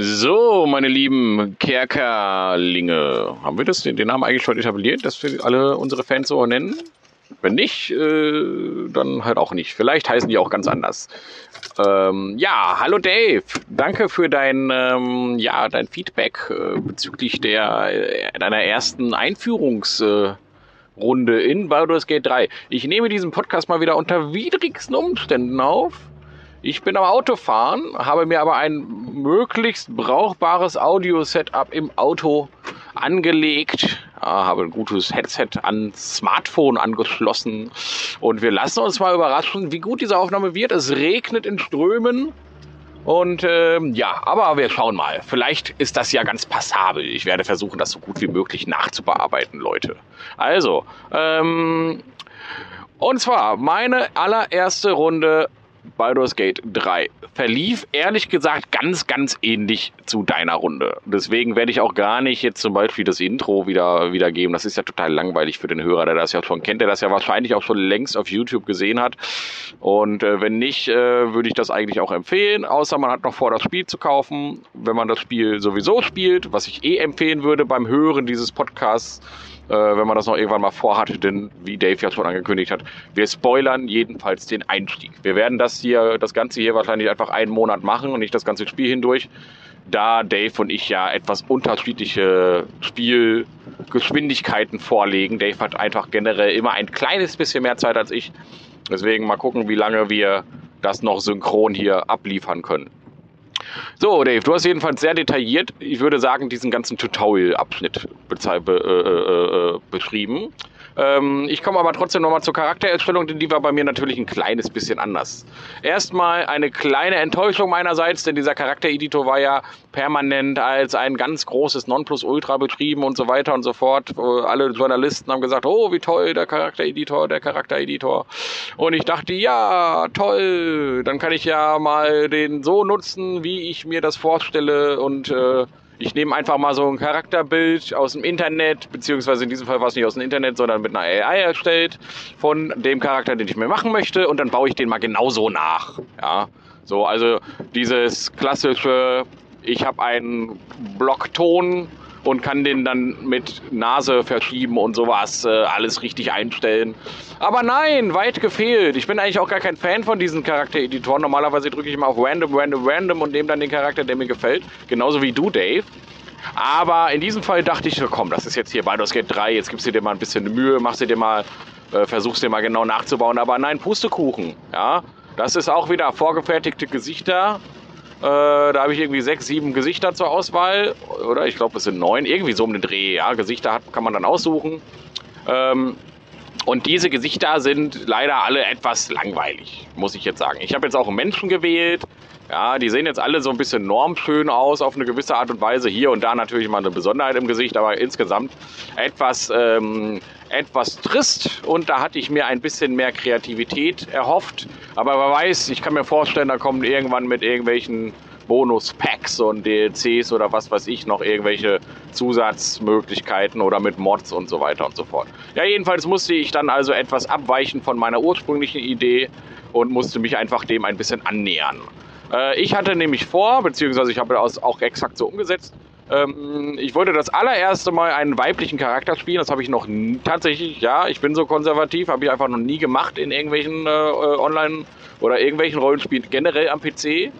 So, meine lieben Kerkerlinge. Haben wir das, den, Namen eigentlich schon etabliert, dass wir alle unsere Fans so nennen? Wenn nicht, äh, dann halt auch nicht. Vielleicht heißen die auch ganz anders. Ähm, ja, hallo Dave. Danke für dein, ähm, ja, dein Feedback äh, bezüglich der, äh, deiner ersten Einführungsrunde in Baldur's Gate 3. Ich nehme diesen Podcast mal wieder unter widrigsten Umständen auf. Ich bin am Autofahren, habe mir aber ein möglichst brauchbares Audio-Setup im Auto angelegt, ja, habe ein gutes Headset ans Smartphone angeschlossen und wir lassen uns mal überraschen, wie gut diese Aufnahme wird. Es regnet in Strömen und ähm, ja, aber wir schauen mal. Vielleicht ist das ja ganz passabel. Ich werde versuchen, das so gut wie möglich nachzubearbeiten, Leute. Also, ähm, und zwar meine allererste Runde Baldur's Gate 3 verlief ehrlich gesagt ganz, ganz ähnlich zu deiner Runde. Deswegen werde ich auch gar nicht jetzt zum Beispiel das Intro wieder wiedergeben. Das ist ja total langweilig für den Hörer, der das ja schon kennt, der das ja wahrscheinlich auch schon längst auf YouTube gesehen hat. Und äh, wenn nicht, äh, würde ich das eigentlich auch empfehlen. Außer man hat noch vor, das Spiel zu kaufen. Wenn man das Spiel sowieso spielt, was ich eh empfehlen würde beim Hören dieses Podcasts äh, wenn man das noch irgendwann mal vorhat, denn wie Dave ja schon angekündigt hat, wir spoilern jedenfalls den Einstieg. Wir werden das hier, das Ganze hier wahrscheinlich einfach einen Monat machen und nicht das ganze Spiel hindurch, da Dave und ich ja etwas unterschiedliche Spielgeschwindigkeiten vorlegen. Dave hat einfach generell immer ein kleines bisschen mehr Zeit als ich. Deswegen mal gucken, wie lange wir das noch synchron hier abliefern können. So, Dave, du hast jedenfalls sehr detailliert, ich würde sagen, diesen ganzen Tutorial-Abschnitt be äh, äh, äh, beschrieben. Ähm, ich komme aber trotzdem nochmal zur Charaktererstellung, denn die war bei mir natürlich ein kleines bisschen anders. Erstmal eine kleine Enttäuschung meinerseits, denn dieser Charaktereditor war ja permanent als ein ganz großes Nonplusultra betrieben und so weiter und so fort. Alle Journalisten haben gesagt, oh, wie toll, der Charaktereditor, der Charaktereditor. Und ich dachte, ja, toll, dann kann ich ja mal den so nutzen, wie ich mir das vorstelle und äh, ich nehme einfach mal so ein Charakterbild aus dem Internet, beziehungsweise in diesem Fall war es nicht aus dem Internet, sondern mit einer AI erstellt, von dem Charakter, den ich mir machen möchte, und dann baue ich den mal genauso nach. Ja, so, also dieses klassische, ich habe einen Blockton und kann den dann mit Nase verschieben und sowas äh, alles richtig einstellen. Aber nein, weit gefehlt. Ich bin eigentlich auch gar kein Fan von diesen Charaktereditoren. Normalerweise drücke ich immer auf Random, Random, Random und nehme dann den Charakter, der mir gefällt. Genauso wie du, Dave. Aber in diesem Fall dachte ich, komm, das ist jetzt hier Baldur's Gate 3, jetzt gibst du dir mal ein bisschen Mühe, machst du dir mal, äh, versuchst dir mal genau nachzubauen. Aber nein, Pustekuchen, ja. Das ist auch wieder vorgefertigte Gesichter da habe ich irgendwie sechs, sieben Gesichter zur Auswahl. Oder ich glaube, es sind neun. Irgendwie so um den Dreh. Ja, Gesichter hat, kann man dann aussuchen. Ähm, und diese Gesichter sind leider alle etwas langweilig, muss ich jetzt sagen. Ich habe jetzt auch Menschen gewählt. Ja, die sehen jetzt alle so ein bisschen normschön aus auf eine gewisse Art und Weise. Hier und da natürlich mal eine Besonderheit im Gesicht, aber insgesamt etwas, ähm, etwas trist. Und da hatte ich mir ein bisschen mehr Kreativität erhofft. Aber wer weiß, ich kann mir vorstellen, da kommen irgendwann mit irgendwelchen Bonus-Packs und DLCs oder was weiß ich noch irgendwelche Zusatzmöglichkeiten oder mit Mods und so weiter und so fort. Ja, jedenfalls musste ich dann also etwas abweichen von meiner ursprünglichen Idee und musste mich einfach dem ein bisschen annähern. Äh, ich hatte nämlich vor, beziehungsweise ich habe das auch exakt so umgesetzt, ähm, ich wollte das allererste Mal einen weiblichen Charakter spielen. Das habe ich noch nie, tatsächlich, ja, ich bin so konservativ, habe ich einfach noch nie gemacht in irgendwelchen äh, äh Online- oder irgendwelchen Rollenspielen, generell am PC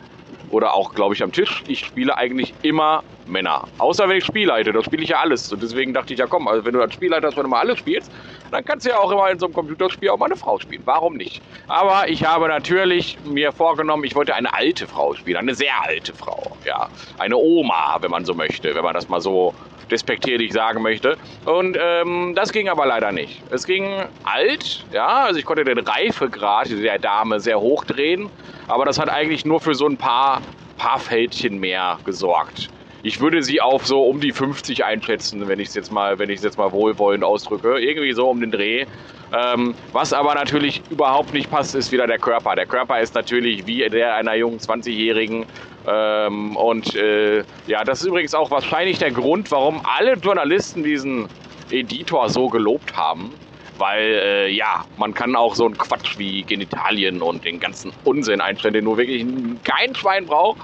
oder auch, glaube ich, am Tisch. Ich spiele eigentlich immer Männer. Außer wenn ich Spielleite, da spiele ich ja alles. Und deswegen dachte ich, ja komm, also wenn du als Spielleiter wenn du mal alles spielst, dann kannst du ja auch immer in so einem Computerspiel auch mal eine Frau spielen. Warum nicht? Aber ich habe natürlich mir vorgenommen, ich wollte eine alte Frau spielen, eine sehr alte Frau. Ja, eine Oma, wenn man so möchte, wenn man das mal so despektierlich sagen möchte. Und ähm, das ging aber leider nicht. Es ging alt, ja, also ich konnte den Reifegrad der Dame sehr hoch drehen, aber das hat eigentlich nur für so ein paar, paar Fältchen mehr gesorgt. Ich würde sie auf so um die 50 einschätzen, wenn ich es jetzt mal, wenn ich es jetzt mal wohlwollend ausdrücke. Irgendwie so um den Dreh. Ähm, was aber natürlich überhaupt nicht passt, ist wieder der Körper. Der Körper ist natürlich wie der einer jungen 20-Jährigen. Ähm, und äh, ja, das ist übrigens auch wahrscheinlich der Grund, warum alle Journalisten diesen Editor so gelobt haben. Weil, äh, ja, man kann auch so einen Quatsch wie Genitalien und den ganzen Unsinn einstellen, den nur wirklich kein Schwein braucht.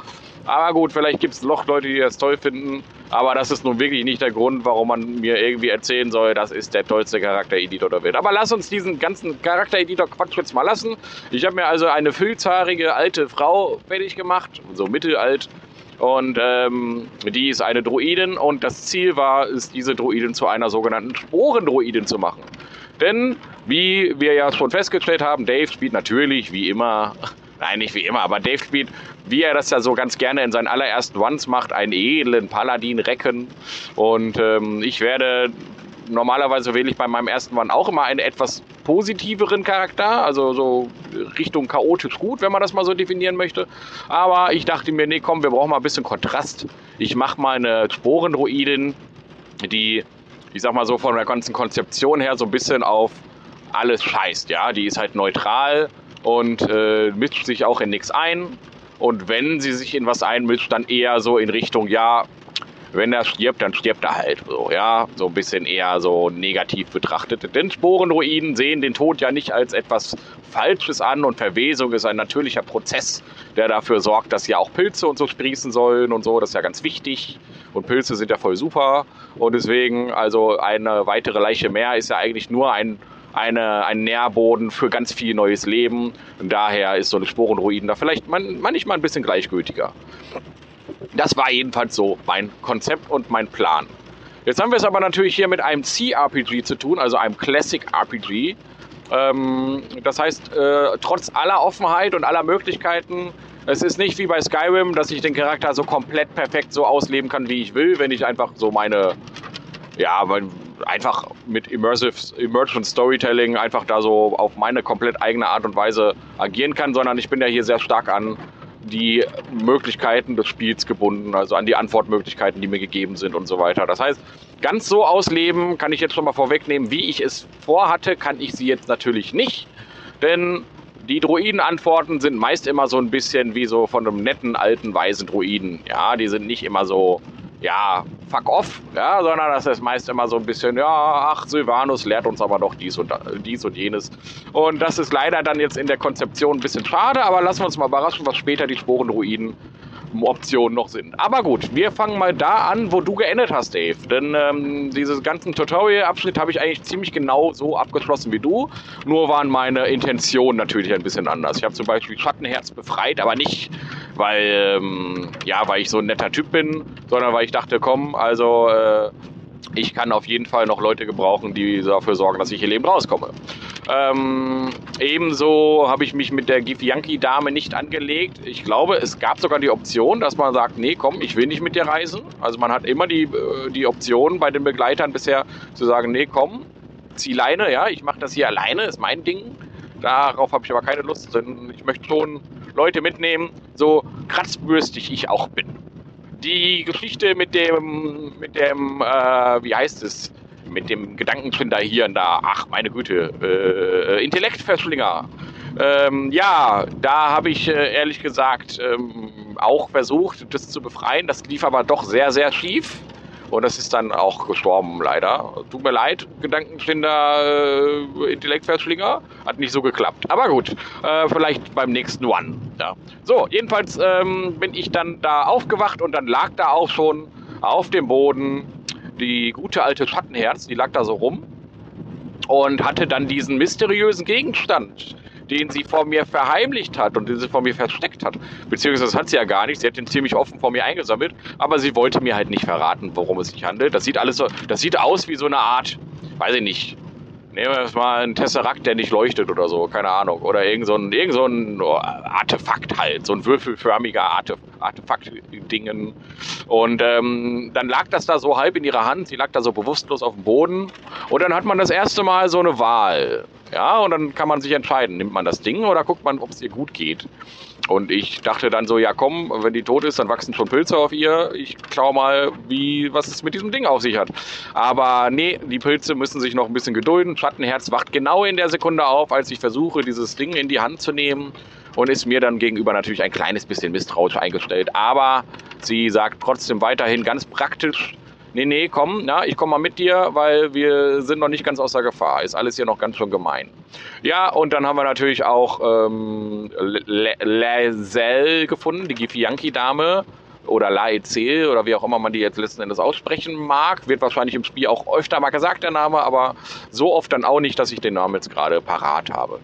Aber gut, vielleicht gibt es noch Leute, die das toll finden. Aber das ist nun wirklich nicht der Grund, warum man mir irgendwie erzählen soll, das ist der tollste Charaktereditor der Welt. Aber lass uns diesen ganzen Charaktereditor-Quatsch jetzt mal lassen. Ich habe mir also eine vielzahrige alte Frau fertig gemacht, so mittelalt. Und ähm, die ist eine Druidin und das Ziel war es, diese Druidin zu einer sogenannten Sporendruidin zu machen. Denn, wie wir ja schon festgestellt haben, Dave spielt natürlich wie immer nicht wie immer, aber Dave spielt, wie er das ja so ganz gerne in seinen allerersten Ones macht, einen edlen Paladin-Recken. Und ähm, ich werde normalerweise wähle ich bei meinem ersten One auch immer einen etwas positiveren Charakter, also so Richtung chaotisch gut, wenn man das mal so definieren möchte. Aber ich dachte mir, nee, komm, wir brauchen mal ein bisschen Kontrast. Ich mache mal eine Sporendruidin, die, ich sag mal so von der ganzen Konzeption her so ein bisschen auf alles scheißt, ja. Die ist halt neutral, und äh, mischt sich auch in nichts ein. Und wenn sie sich in was einmischt, dann eher so in Richtung, ja, wenn er stirbt, dann stirbt er halt so, ja, so ein bisschen eher so negativ betrachtet. Denn Sporenruinen sehen den Tod ja nicht als etwas Falsches an und Verwesung ist ein natürlicher Prozess, der dafür sorgt, dass ja auch Pilze und so sprießen sollen und so, das ist ja ganz wichtig und Pilze sind ja voll super und deswegen, also eine weitere Leiche mehr ist ja eigentlich nur ein eine, ein Nährboden für ganz viel neues Leben. Und daher ist so eine Sporenruiden da vielleicht man, manchmal ein bisschen gleichgültiger. Das war jedenfalls so mein Konzept und mein Plan. Jetzt haben wir es aber natürlich hier mit einem C-RPG zu tun, also einem Classic RPG. Ähm, das heißt, äh, trotz aller Offenheit und aller Möglichkeiten, es ist nicht wie bei Skyrim, dass ich den Charakter so komplett perfekt so ausleben kann, wie ich will, wenn ich einfach so meine, ja, einfach mit Immersive, Immersion Storytelling einfach da so auf meine komplett eigene Art und Weise agieren kann, sondern ich bin ja hier sehr stark an die Möglichkeiten des Spiels gebunden, also an die Antwortmöglichkeiten, die mir gegeben sind und so weiter. Das heißt, ganz so ausleben kann ich jetzt schon mal vorwegnehmen, wie ich es vorhatte, kann ich sie jetzt natürlich nicht, denn die Druidenantworten sind meist immer so ein bisschen wie so von einem netten alten weisen Druiden. Ja, die sind nicht immer so ja, fuck off, ja, sondern das ist meist immer so ein bisschen, ja, ach, Sylvanus lehrt uns aber doch dies und, dies und jenes. Und das ist leider dann jetzt in der Konzeption ein bisschen schade, aber lassen wir uns mal überraschen, was später die Sporenruinen Optionen noch sind. Aber gut, wir fangen mal da an, wo du geendet hast, Dave. Denn ähm, diesen ganzen Tutorial-Abschnitt habe ich eigentlich ziemlich genau so abgeschlossen wie du. Nur waren meine Intentionen natürlich ein bisschen anders. Ich habe zum Beispiel Schattenherz befreit, aber nicht, weil, ähm, ja, weil ich so ein netter Typ bin, sondern weil ich dachte, komm, also äh, ich kann auf jeden Fall noch Leute gebrauchen, die dafür sorgen, dass ich hier lebend rauskomme. Ähm, ebenso habe ich mich mit der Gifianki-Dame nicht angelegt. Ich glaube, es gab sogar die Option, dass man sagt, nee, komm, ich will nicht mit dir reisen. Also man hat immer die, äh, die Option bei den Begleitern bisher zu sagen, nee, komm, zieh Leine, ja, ich mache das hier alleine, ist mein Ding. Darauf habe ich aber keine Lust, denn ich möchte schon Leute mitnehmen, so kratzbürstig ich auch bin die Geschichte mit dem, mit dem, äh, wie heißt es, mit dem Gedankenfinder hier und da, ach meine Güte, äh, Intellektverschlinger. Ähm, ja, da habe ich äh, ehrlich gesagt ähm, auch versucht, das zu befreien. Das lief aber doch sehr, sehr schief. Und das ist dann auch gestorben, leider. Tut mir leid, Gedankenfinder, äh, Intellektverschlinger. Hat nicht so geklappt. Aber gut, äh, vielleicht beim nächsten One. Ja. So, jedenfalls ähm, bin ich dann da aufgewacht und dann lag da auch schon auf dem Boden die gute alte Schattenherz, die lag da so rum und hatte dann diesen mysteriösen Gegenstand den sie vor mir verheimlicht hat und den sie vor mir versteckt hat. Beziehungsweise das hat sie ja gar nicht. Sie hat den ziemlich offen vor mir eingesammelt, aber sie wollte mir halt nicht verraten, worum es sich handelt. Das sieht alles so, das sieht aus wie so eine Art, weiß ich nicht, Nehmen wir mal einen Tesseract, der nicht leuchtet oder so, keine Ahnung. Oder irgend so ein, irgend so ein Artefakt halt, so ein würfelförmiger Artef Artefakt-Dingen. Und ähm, dann lag das da so halb in ihrer Hand, sie lag da so bewusstlos auf dem Boden. Und dann hat man das erste Mal so eine Wahl. Ja, und dann kann man sich entscheiden, nimmt man das Ding oder guckt man, ob es ihr gut geht. Und ich dachte dann so, ja komm, wenn die tot ist, dann wachsen schon Pilze auf ihr. Ich schau mal, wie, was es mit diesem Ding auf sich hat. Aber nee, die Pilze müssen sich noch ein bisschen gedulden. Schattenherz wacht genau in der Sekunde auf, als ich versuche, dieses Ding in die Hand zu nehmen. Und ist mir dann gegenüber natürlich ein kleines bisschen misstrauisch eingestellt. Aber sie sagt trotzdem weiterhin ganz praktisch, nee, nee, komm, na, ich komme mal mit dir, weil wir sind noch nicht ganz außer Gefahr. Ist alles hier noch ganz schön gemein. Ja, und dann haben wir natürlich auch ähm, Lazelle gefunden, die Gifi-Yankee-Dame oder Laezel oder wie auch immer man die jetzt letzten Endes aussprechen mag. Wird wahrscheinlich im Spiel auch öfter mal gesagt, der Name, aber so oft dann auch nicht, dass ich den Namen jetzt gerade parat habe.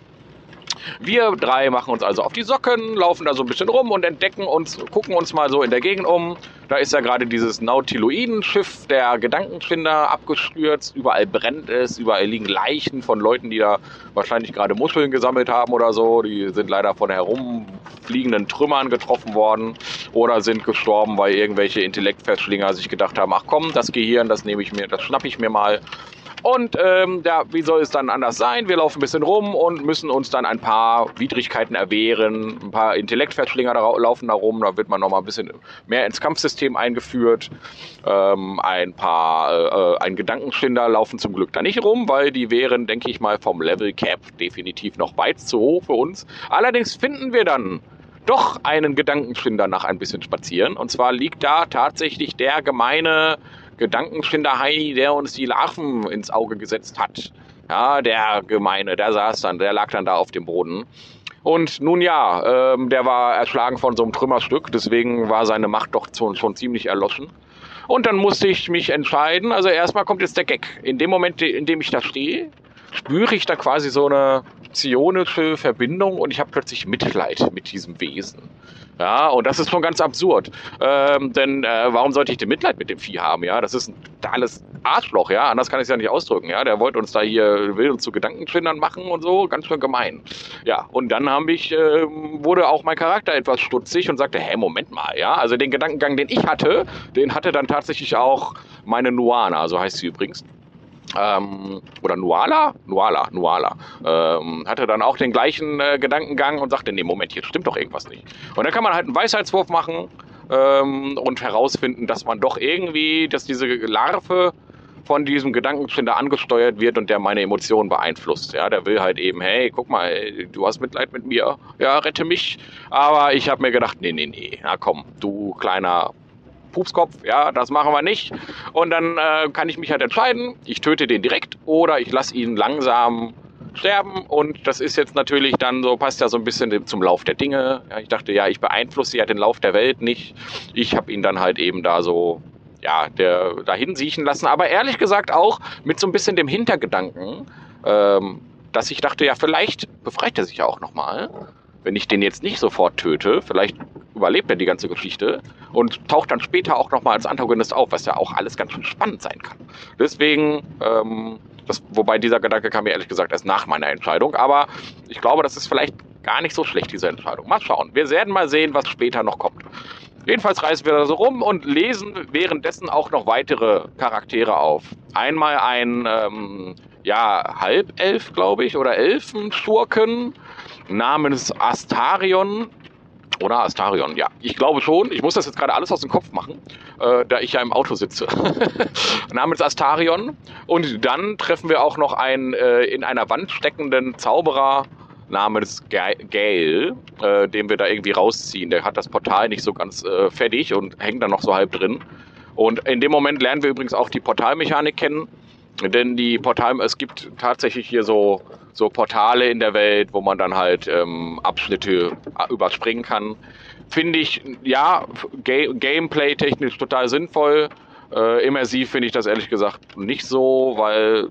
Wir drei machen uns also auf die Socken, laufen da so ein bisschen rum und entdecken uns, gucken uns mal so in der Gegend um. Da ist ja gerade dieses Nautiloiden-Schiff der Gedankenfinder abgestürzt. Überall brennt es, überall liegen Leichen von Leuten, die da wahrscheinlich gerade Muscheln gesammelt haben oder so. Die sind leider von herumfliegenden Trümmern getroffen worden oder sind gestorben, weil irgendwelche Intellektfestschlinger sich gedacht haben, ach komm, das Gehirn, das nehme ich mir, das schnapp ich mir mal und ähm, ja, wie soll es dann anders sein? Wir laufen ein bisschen rum und müssen uns dann ein paar Widrigkeiten erwehren. Ein paar Intellektverschlinger laufen da rum. Da wird man noch mal ein bisschen mehr ins Kampfsystem eingeführt. Ähm, ein paar, äh, ein Gedankenschinder laufen zum Glück da nicht rum, weil die wären, denke ich mal, vom Level Cap definitiv noch weit zu hoch für uns. Allerdings finden wir dann doch einen Gedankenschinder nach ein bisschen spazieren. Und zwar liegt da tatsächlich der gemeine Gedankenschinderhai, der uns die Larven ins Auge gesetzt hat. Ja, der Gemeine, der saß dann, der lag dann da auf dem Boden. Und nun ja, ähm, der war erschlagen von so einem Trümmerstück, deswegen war seine Macht doch schon, schon ziemlich erloschen. Und dann musste ich mich entscheiden. Also erstmal kommt jetzt der Gag. In dem Moment, in dem ich da stehe, spüre ich da quasi so eine psionische Verbindung und ich habe plötzlich Mitleid mit diesem Wesen. Ja, und das ist schon ganz absurd. Ähm, denn äh, warum sollte ich denn Mitleid mit dem Vieh haben? Ja, das ist ein totales Arschloch, ja. Anders kann ich es ja nicht ausdrücken. Ja, der wollte uns da hier, will uns zu Gedankenschwindern machen und so, ganz schön gemein. Ja, und dann habe ich, äh, wurde auch mein Charakter etwas stutzig und sagte, hä, Moment mal, ja. Also den Gedankengang, den ich hatte, den hatte dann tatsächlich auch meine Nuana, so heißt sie übrigens ähm, oder Nuala, Nuala, Nuala, ähm, hatte dann auch den gleichen äh, Gedankengang und sagte, nee, Moment, hier stimmt doch irgendwas nicht. Und dann kann man halt einen Weisheitswurf machen ähm, und herausfinden, dass man doch irgendwie, dass diese Larve von diesem Gedankenfinder angesteuert wird und der meine Emotionen beeinflusst. Ja, der will halt eben, hey, guck mal, du hast Mitleid mit mir, ja, rette mich. Aber ich habe mir gedacht, nee, nee, nee, na komm, du kleiner Pupskopf, ja, das machen wir nicht. Und dann äh, kann ich mich halt entscheiden, ich töte den direkt oder ich lasse ihn langsam sterben. Und das ist jetzt natürlich dann so, passt ja so ein bisschen zum Lauf der Dinge. Ja, ich dachte, ja, ich beeinflusse ja den Lauf der Welt nicht. Ich habe ihn dann halt eben da so, ja, der dahin siechen lassen. Aber ehrlich gesagt auch mit so ein bisschen dem Hintergedanken, ähm, dass ich dachte, ja, vielleicht befreit er sich ja auch nochmal wenn ich den jetzt nicht sofort töte, vielleicht überlebt er die ganze Geschichte und taucht dann später auch nochmal als Antagonist auf, was ja auch alles ganz schön spannend sein kann. Deswegen, ähm, das, wobei dieser Gedanke kam mir ehrlich gesagt erst nach meiner Entscheidung, aber ich glaube, das ist vielleicht gar nicht so schlecht, diese Entscheidung. Mal schauen. Wir werden mal sehen, was später noch kommt. Jedenfalls reisen wir da so rum und lesen währenddessen auch noch weitere Charaktere auf. Einmal ein ähm, ja, Halbelf, glaube ich, oder Elfenschurken namens Astarion. Oder Astarion, ja. Ich glaube schon. Ich muss das jetzt gerade alles aus dem Kopf machen, äh, da ich ja im Auto sitze. namens Astarion. Und dann treffen wir auch noch einen äh, in einer Wand steckenden Zauberer namens Gale, äh, den wir da irgendwie rausziehen. Der hat das Portal nicht so ganz äh, fertig und hängt da noch so halb drin. Und in dem Moment lernen wir übrigens auch die Portalmechanik kennen. Denn die Portal, es gibt tatsächlich hier so, so Portale in der Welt, wo man dann halt ähm, Abschnitte äh, überspringen kann. Finde ich, ja, Ga Gameplay-technisch total sinnvoll. Äh, immersiv finde ich das ehrlich gesagt nicht so, weil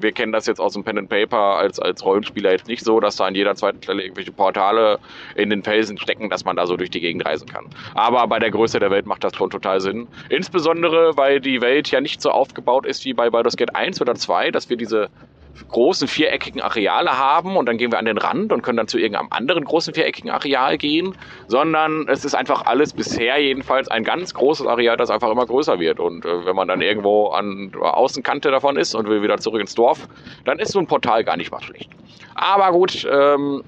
wir kennen das jetzt aus dem Pen and Paper als, als Rollenspieler jetzt nicht so, dass da an jeder zweiten Stelle irgendwelche Portale in den Felsen stecken, dass man da so durch die Gegend reisen kann. Aber bei der Größe der Welt macht das schon total Sinn. Insbesondere, weil die Welt ja nicht so aufgebaut ist wie bei Baldur's Gate 1 oder 2, dass wir diese großen viereckigen Areale haben und dann gehen wir an den Rand und können dann zu irgendeinem anderen großen viereckigen Areal gehen, sondern es ist einfach alles bisher jedenfalls ein ganz großes Areal, das einfach immer größer wird. Und äh, wenn man dann irgendwo an der Außenkante davon ist und will wieder zurück ins Dorf, dann ist so ein Portal gar nicht mal schlecht. Aber gut, ähm,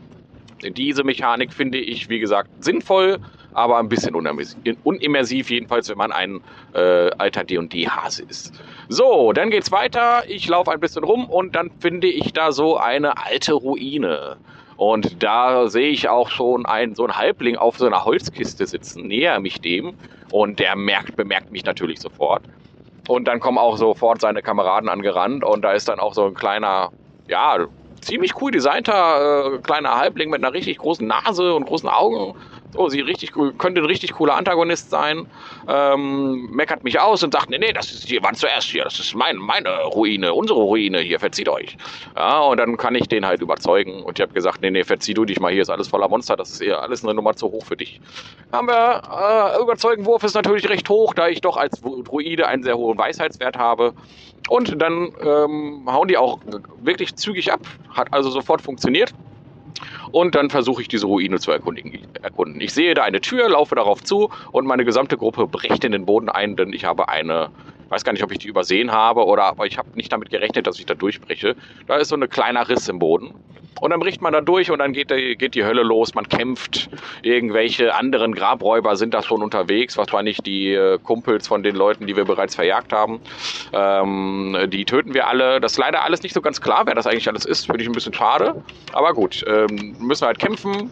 diese Mechanik finde ich, wie gesagt, sinnvoll aber ein bisschen unimmersiv, jedenfalls, wenn man ein äh, alter D&D-Hase ist. So, dann geht's weiter. Ich laufe ein bisschen rum und dann finde ich da so eine alte Ruine. Und da sehe ich auch schon einen, so einen Halbling auf so einer Holzkiste sitzen, näher mich dem und der merkt, bemerkt mich natürlich sofort. Und dann kommen auch sofort seine Kameraden angerannt und da ist dann auch so ein kleiner, ja, ziemlich cool designter äh, kleiner Halbling mit einer richtig großen Nase und großen Augen Oh, sie richtig könnte ein richtig cooler Antagonist sein. Ähm, meckert mich aus und sagt, nee, nee, das ist, die waren zuerst hier, das ist mein, meine Ruine, unsere Ruine, hier, verzieht euch. Ja, und dann kann ich den halt überzeugen. Und ich habe gesagt, nee, nee, verzieh du dich mal, hier ist alles voller Monster, das ist eher alles eine Nummer zu hoch für dich. Haben wir, äh, überzeugen Wurf ist natürlich recht hoch, da ich doch als Druide einen sehr hohen Weisheitswert habe. Und dann ähm, hauen die auch wirklich zügig ab. Hat also sofort funktioniert. Und dann versuche ich diese Ruine zu erkunden. Ich sehe da eine Tür, laufe darauf zu und meine gesamte Gruppe bricht in den Boden ein, denn ich habe eine, weiß gar nicht, ob ich die übersehen habe oder aber ich habe nicht damit gerechnet, dass ich da durchbreche. Da ist so ein kleiner Riss im Boden. Und dann bricht man da durch und dann geht die, geht die Hölle los. Man kämpft. Irgendwelche anderen Grabräuber sind da schon unterwegs. Wahrscheinlich die äh, Kumpels von den Leuten, die wir bereits verjagt haben. Ähm, die töten wir alle. Das ist leider alles nicht so ganz klar, wer das eigentlich alles ist. Finde ich ein bisschen schade. Aber gut, ähm, müssen wir halt kämpfen.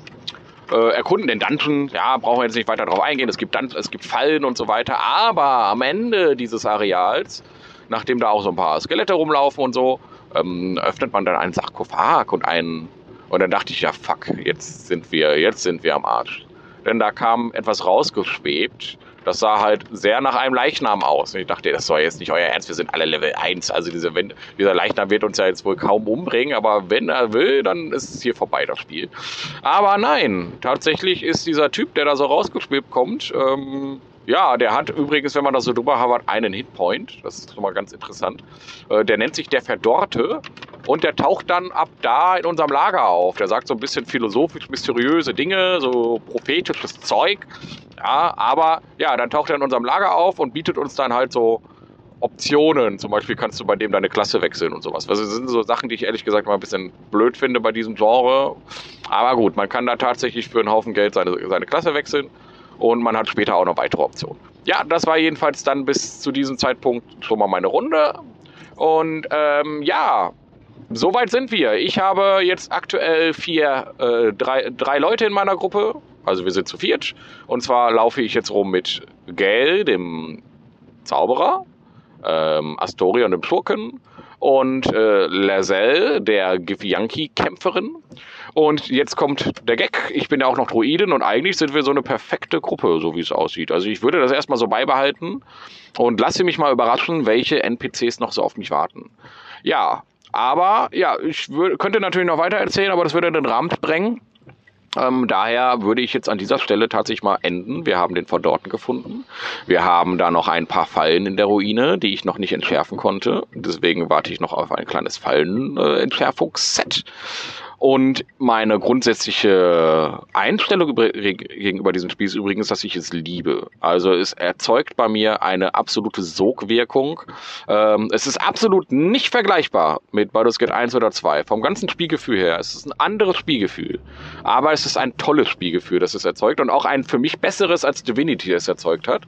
Äh, erkunden den Dungeon. Ja, brauchen wir jetzt nicht weiter drauf eingehen. Es gibt, Dun es gibt Fallen und so weiter. Aber am Ende dieses Areals, nachdem da auch so ein paar Skelette rumlaufen und so, ähm, öffnet man dann einen Sarkophag und einen. Und dann dachte ich, ja, fuck, jetzt sind wir, jetzt sind wir am Arsch. Denn da kam etwas rausgeschwebt. Das sah halt sehr nach einem Leichnam aus. Und ich dachte, das soll jetzt nicht euer Ernst, wir sind alle Level 1. Also diese, wenn, dieser Leichnam wird uns ja jetzt wohl kaum umbringen, aber wenn er will, dann ist es hier vorbei, das Spiel. Aber nein, tatsächlich ist dieser Typ, der da so rausgeschwebt kommt, ähm, ja, der hat übrigens, wenn man das so drüber hat, einen Hitpoint. Das ist schon mal ganz interessant. Äh, der nennt sich der Verdorrte und der taucht dann ab da in unserem Lager auf. Der sagt so ein bisschen philosophisch mysteriöse Dinge, so prophetisches Zeug. Ja, aber ja, dann taucht er in unserem Lager auf und bietet uns dann halt so Optionen. Zum Beispiel kannst du bei dem deine Klasse wechseln und sowas. Also das sind so Sachen, die ich ehrlich gesagt mal ein bisschen blöd finde bei diesem Genre. Aber gut, man kann da tatsächlich für einen Haufen Geld seine, seine Klasse wechseln und man hat später auch noch weitere Optionen. Ja, das war jedenfalls dann bis zu diesem Zeitpunkt schon mal meine Runde. Und ähm, ja, soweit sind wir. Ich habe jetzt aktuell vier, äh, drei, drei Leute in meiner Gruppe. Also wir sind zu viert. Und zwar laufe ich jetzt rum mit Gale, dem Zauberer, ähm, Astorion, dem Schurken und äh, Lazelle, der Githyanki-Kämpferin. Und jetzt kommt der Gag. Ich bin ja auch noch Druiden und eigentlich sind wir so eine perfekte Gruppe, so wie es aussieht. Also ich würde das erstmal so beibehalten und lasse mich mal überraschen, welche NPCs noch so auf mich warten. Ja, aber ja, ich könnte natürlich noch weiter erzählen, aber das würde den Rahmen sprengen. Ähm, daher würde ich jetzt an dieser Stelle tatsächlich mal enden. Wir haben den Verdorten gefunden. Wir haben da noch ein paar Fallen in der Ruine, die ich noch nicht entschärfen konnte. Deswegen warte ich noch auf ein kleines Fallenentschärfungsset. Äh, und meine grundsätzliche Einstellung gegenüber diesem Spiel ist übrigens, dass ich es liebe. Also es erzeugt bei mir eine absolute Sogwirkung. Ähm, es ist absolut nicht vergleichbar mit Baldur's Gate 1 oder 2. Vom ganzen Spielgefühl her. Es ist ein anderes Spielgefühl. Aber es ist ein tolles Spielgefühl, das es erzeugt. Und auch ein für mich besseres als Divinity es erzeugt hat.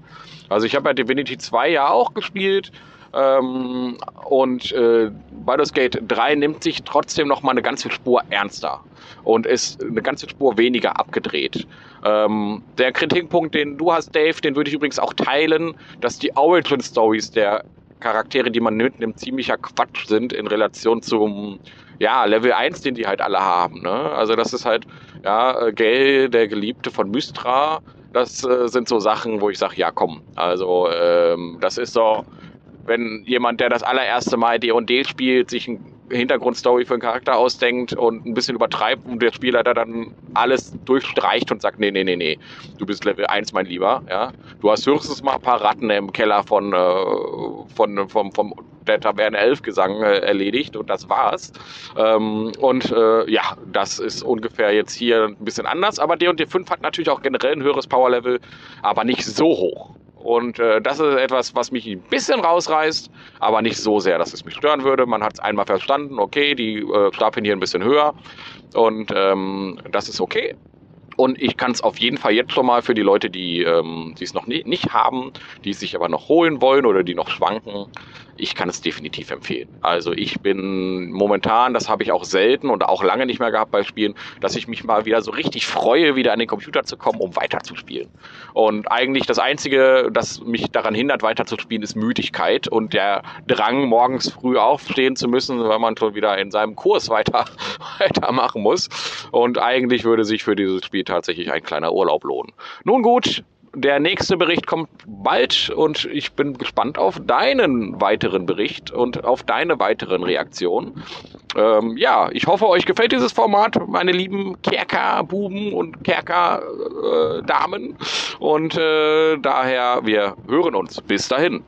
Also ich habe ja Divinity 2 ja auch gespielt. Ähm, und äh, Baldur's Gate 3 nimmt sich trotzdem noch mal eine ganze Spur ernster und ist eine ganze Spur weniger abgedreht. Ähm, der Kritikpunkt, den du hast, Dave, den würde ich übrigens auch teilen, dass die Origin Stories der Charaktere, die man mitnimmt, ziemlicher Quatsch sind in Relation zum ja, Level 1, den die halt alle haben. Ne? Also das ist halt, ja, Gale, der Geliebte von Mystra, das äh, sind so Sachen, wo ich sage, ja komm, also ähm, das ist so, wenn jemand, der das allererste Mal D&D spielt, sich ein Hintergrundstory für einen Charakter ausdenkt und ein bisschen übertreibt und der Spieler da dann alles durchstreicht und sagt, nee, nee, nee, nee, du bist Level 1, mein Lieber, ja. Du hast höchstens mal ein paar Ratten im Keller von, äh, von, vom, vom der Taverne 11 Gesang äh, erledigt und das war's. Ähm, und äh, ja, das ist ungefähr jetzt hier ein bisschen anders, aber D&D 5 hat natürlich auch generell ein höheres Power-Level, aber nicht so hoch. Und äh, das ist etwas, was mich ein bisschen rausreißt, aber nicht so sehr, dass es mich stören würde. Man hat es einmal verstanden, okay, die äh, stapeln hier ein bisschen höher und ähm, das ist okay. Und ich kann es auf jeden Fall jetzt schon mal für die Leute, die ähm, es noch nie, nicht haben, die es sich aber noch holen wollen oder die noch schwanken. Ich kann es definitiv empfehlen. Also ich bin momentan, das habe ich auch selten und auch lange nicht mehr gehabt bei Spielen, dass ich mich mal wieder so richtig freue, wieder an den Computer zu kommen, um weiterzuspielen. Und eigentlich das Einzige, das mich daran hindert, weiterzuspielen, ist Müdigkeit und der Drang, morgens früh aufstehen zu müssen, weil man schon wieder in seinem Kurs weiter, weitermachen muss. Und eigentlich würde sich für dieses Spiel tatsächlich ein kleiner Urlaub lohnen. Nun gut, der nächste Bericht kommt bald und ich bin gespannt auf deinen weiteren Bericht und auf deine weiteren Reaktionen. Ähm, ja, ich hoffe, euch gefällt dieses Format, meine lieben Kerker-Buben und Kerker-Damen. und äh, daher, wir hören uns. Bis dahin.